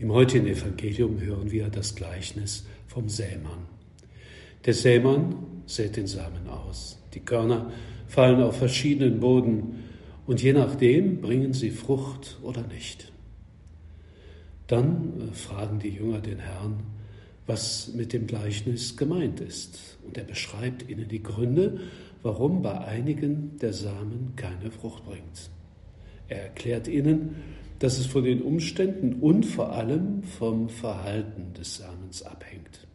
Im heutigen Evangelium hören wir das Gleichnis vom Sämann. Der Sämann sät den Samen aus. Die Körner fallen auf verschiedenen Boden und je nachdem bringen sie Frucht oder nicht. Dann äh, fragen die Jünger den Herrn, was mit dem Gleichnis gemeint ist. Und er beschreibt ihnen die Gründe, warum bei einigen der Samen keine Frucht bringt. Er erklärt ihnen, dass es von den Umständen und vor allem vom Verhalten des Samens abhängt.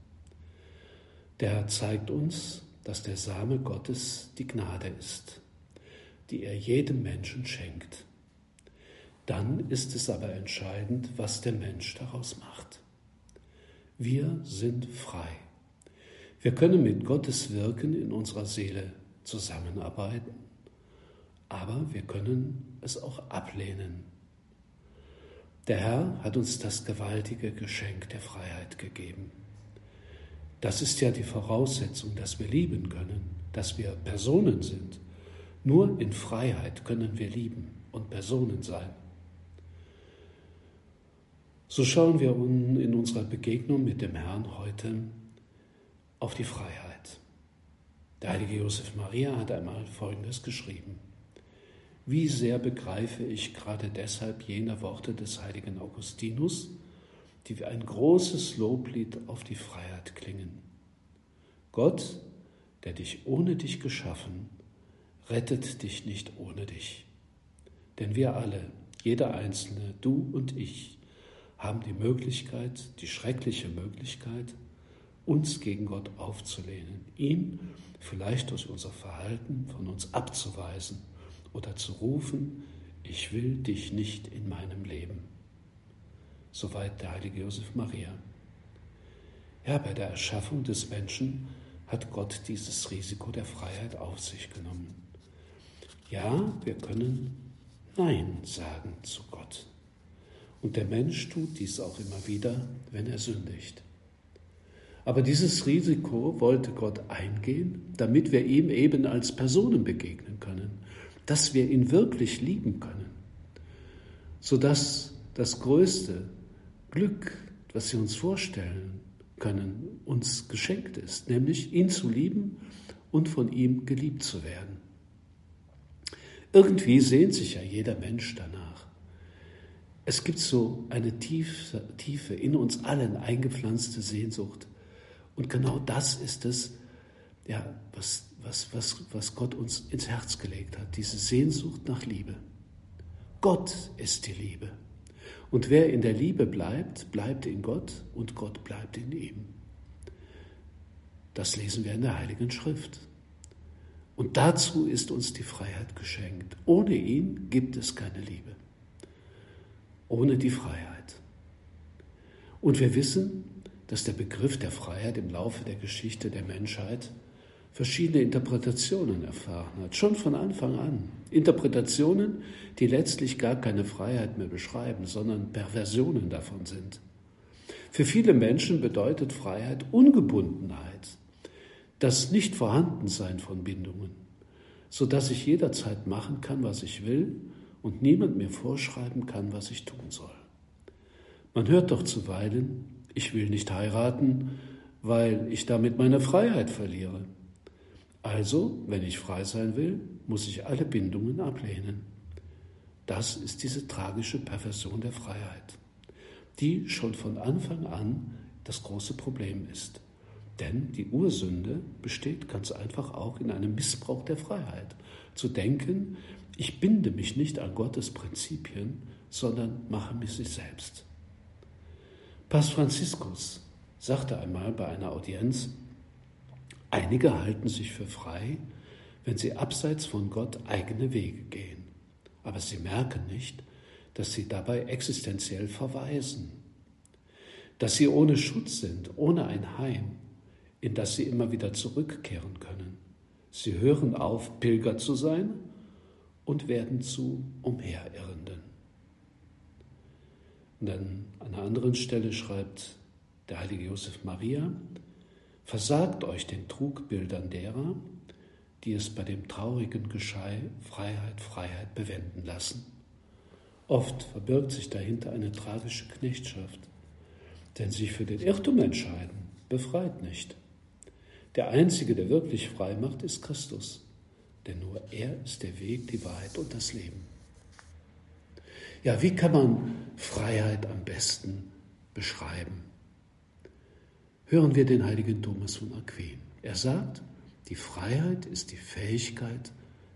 Der Herr zeigt uns, dass der Same Gottes die Gnade ist, die er jedem Menschen schenkt. Dann ist es aber entscheidend, was der Mensch daraus macht. Wir sind frei. Wir können mit Gottes Wirken in unserer Seele zusammenarbeiten, aber wir können es auch ablehnen der Herr hat uns das gewaltige Geschenk der Freiheit gegeben. Das ist ja die Voraussetzung, dass wir lieben können, dass wir Personen sind. Nur in Freiheit können wir lieben und Personen sein. So schauen wir in unserer Begegnung mit dem Herrn heute auf die Freiheit. Der heilige Josef Maria hat einmal Folgendes geschrieben. Wie sehr begreife ich gerade deshalb jene Worte des heiligen Augustinus, die wie ein großes Loblied auf die Freiheit klingen. Gott, der dich ohne dich geschaffen, rettet dich nicht ohne dich. Denn wir alle, jeder Einzelne, du und ich, haben die Möglichkeit, die schreckliche Möglichkeit, uns gegen Gott aufzulehnen, ihn vielleicht durch unser Verhalten von uns abzuweisen oder zu rufen, ich will dich nicht in meinem Leben. Soweit der heilige Josef Maria. Ja, bei der Erschaffung des Menschen hat Gott dieses Risiko der Freiheit auf sich genommen. Ja, wir können Nein sagen zu Gott. Und der Mensch tut dies auch immer wieder, wenn er sündigt. Aber dieses Risiko wollte Gott eingehen, damit wir ihm eben als Personen begegnen können dass wir ihn wirklich lieben können, sodass das größte Glück, was wir uns vorstellen können, uns geschenkt ist, nämlich ihn zu lieben und von ihm geliebt zu werden. Irgendwie sehnt sich ja jeder Mensch danach. Es gibt so eine tiefe, tiefe, in uns allen eingepflanzte Sehnsucht. Und genau das ist es, ja, was was, was, was Gott uns ins Herz gelegt hat, diese Sehnsucht nach Liebe. Gott ist die Liebe. Und wer in der Liebe bleibt, bleibt in Gott und Gott bleibt in ihm. Das lesen wir in der Heiligen Schrift. Und dazu ist uns die Freiheit geschenkt. Ohne ihn gibt es keine Liebe. Ohne die Freiheit. Und wir wissen, dass der Begriff der Freiheit im Laufe der Geschichte der Menschheit verschiedene Interpretationen erfahren hat, schon von Anfang an. Interpretationen, die letztlich gar keine Freiheit mehr beschreiben, sondern Perversionen davon sind. Für viele Menschen bedeutet Freiheit Ungebundenheit, das Nicht-Vorhandensein von Bindungen, sodass ich jederzeit machen kann, was ich will und niemand mir vorschreiben kann, was ich tun soll. Man hört doch zuweilen, ich will nicht heiraten, weil ich damit meine Freiheit verliere. Also, wenn ich frei sein will, muss ich alle Bindungen ablehnen. Das ist diese tragische Perversion der Freiheit, die schon von Anfang an das große Problem ist. Denn die Ursünde besteht ganz einfach auch in einem Missbrauch der Freiheit. Zu denken, ich binde mich nicht an Gottes Prinzipien, sondern mache mich sie selbst. Papst Franziskus sagte einmal bei einer Audienz, Einige halten sich für frei, wenn sie abseits von Gott eigene Wege gehen. Aber sie merken nicht, dass sie dabei existenziell verweisen. dass sie ohne Schutz sind, ohne ein Heim, in das sie immer wieder zurückkehren können. Sie hören auf, Pilger zu sein und werden zu Umherirrenden. Und dann an einer anderen Stelle schreibt der heilige Josef Maria, versagt euch den Trugbildern derer, die es bei dem traurigen Geschrei Freiheit, Freiheit bewenden lassen. Oft verbirgt sich dahinter eine tragische Knechtschaft, denn sich für den Irrtum entscheiden befreit nicht. Der Einzige, der wirklich frei macht, ist Christus, denn nur er ist der Weg, die Wahrheit und das Leben. Ja, wie kann man Freiheit am besten beschreiben? Hören wir den heiligen Thomas von Aquin. Er sagt, die Freiheit ist die Fähigkeit,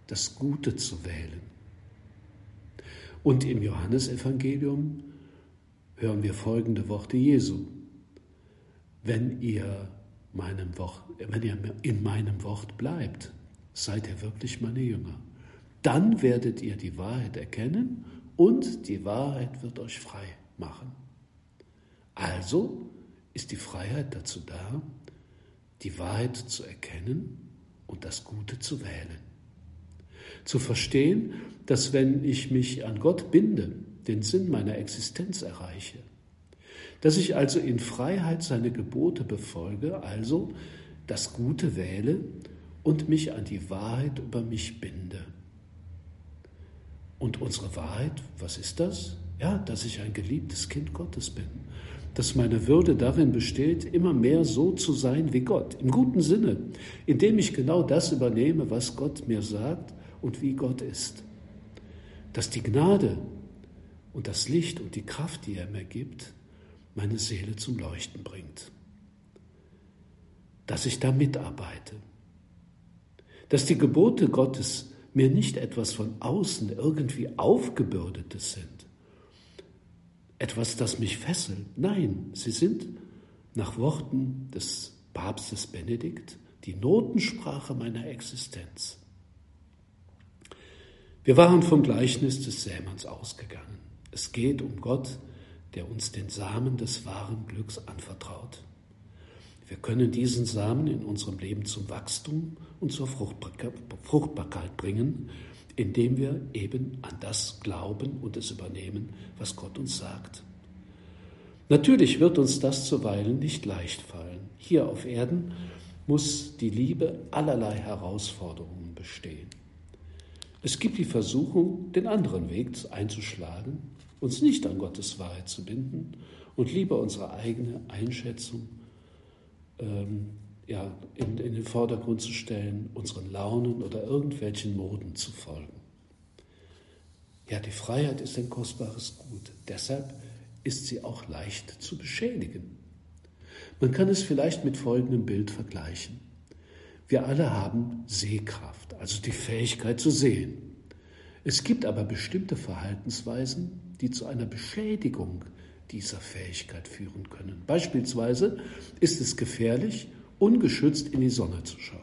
das Gute zu wählen. Und im Johannesevangelium hören wir folgende Worte Jesu. Wenn ihr, meinem Wort, wenn ihr in meinem Wort bleibt, seid ihr wirklich meine Jünger. Dann werdet ihr die Wahrheit erkennen und die Wahrheit wird euch frei machen. Also ist die Freiheit dazu da, die Wahrheit zu erkennen und das Gute zu wählen. Zu verstehen, dass wenn ich mich an Gott binde, den Sinn meiner Existenz erreiche. Dass ich also in Freiheit seine Gebote befolge, also das Gute wähle und mich an die Wahrheit über mich binde. Und unsere Wahrheit, was ist das? Ja, dass ich ein geliebtes Kind Gottes bin dass meine Würde darin besteht, immer mehr so zu sein wie Gott, im guten Sinne, indem ich genau das übernehme, was Gott mir sagt und wie Gott ist. Dass die Gnade und das Licht und die Kraft, die er mir gibt, meine Seele zum Leuchten bringt. Dass ich da mitarbeite. Dass die Gebote Gottes mir nicht etwas von außen irgendwie aufgebürdetes sind, etwas, das mich fesselt. Nein, sie sind nach Worten des Papstes Benedikt die Notensprache meiner Existenz. Wir waren vom Gleichnis des Sämanns ausgegangen. Es geht um Gott, der uns den Samen des wahren Glücks anvertraut. Wir können diesen Samen in unserem Leben zum Wachstum und zur Fruchtbarkeit bringen indem wir eben an das glauben und es übernehmen, was Gott uns sagt. Natürlich wird uns das zuweilen nicht leicht fallen. Hier auf Erden muss die Liebe allerlei Herausforderungen bestehen. Es gibt die Versuchung, den anderen Weg einzuschlagen, uns nicht an Gottes Wahrheit zu binden und lieber unsere eigene Einschätzung ähm, ja, in, in den Vordergrund zu stellen, unseren Launen oder irgendwelchen Moden zu folgen. Ja, die Freiheit ist ein kostbares Gut. Deshalb ist sie auch leicht zu beschädigen. Man kann es vielleicht mit folgendem Bild vergleichen. Wir alle haben Sehkraft, also die Fähigkeit zu sehen. Es gibt aber bestimmte Verhaltensweisen, die zu einer Beschädigung dieser Fähigkeit führen können. Beispielsweise ist es gefährlich, ungeschützt in die Sonne zu schauen.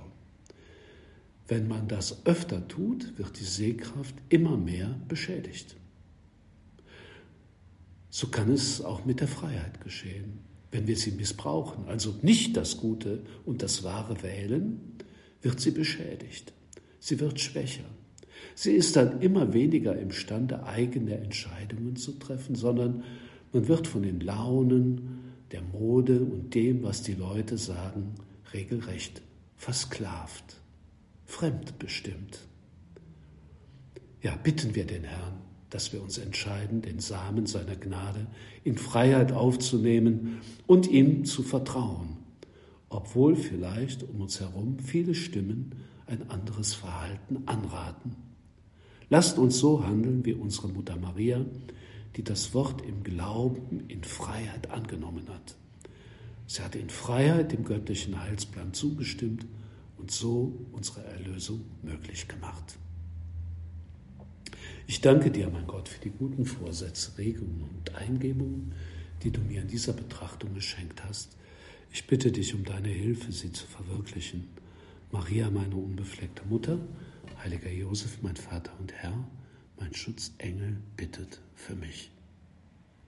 Wenn man das öfter tut, wird die Sehkraft immer mehr beschädigt. So kann es auch mit der Freiheit geschehen. Wenn wir sie missbrauchen, also nicht das Gute und das Wahre wählen, wird sie beschädigt. Sie wird schwächer. Sie ist dann immer weniger imstande, eigene Entscheidungen zu treffen, sondern man wird von den Launen, der Mode und dem, was die Leute sagen, regelrecht versklavt, fremdbestimmt. Ja, bitten wir den Herrn, dass wir uns entscheiden, den Samen seiner Gnade in Freiheit aufzunehmen und ihm zu vertrauen, obwohl vielleicht um uns herum viele Stimmen ein anderes Verhalten anraten. Lasst uns so handeln wie unsere Mutter Maria, die das Wort im Glauben in Freiheit angenommen hat. Sie hat in Freiheit dem göttlichen Heilsplan zugestimmt und so unsere Erlösung möglich gemacht. Ich danke dir, mein Gott, für die guten Vorsätze, Regungen und Eingebungen, die du mir in dieser Betrachtung geschenkt hast. Ich bitte dich um deine Hilfe, sie zu verwirklichen. Maria, meine unbefleckte Mutter, heiliger Josef, mein Vater und Herr, mein Schutzengel, bittet für mich.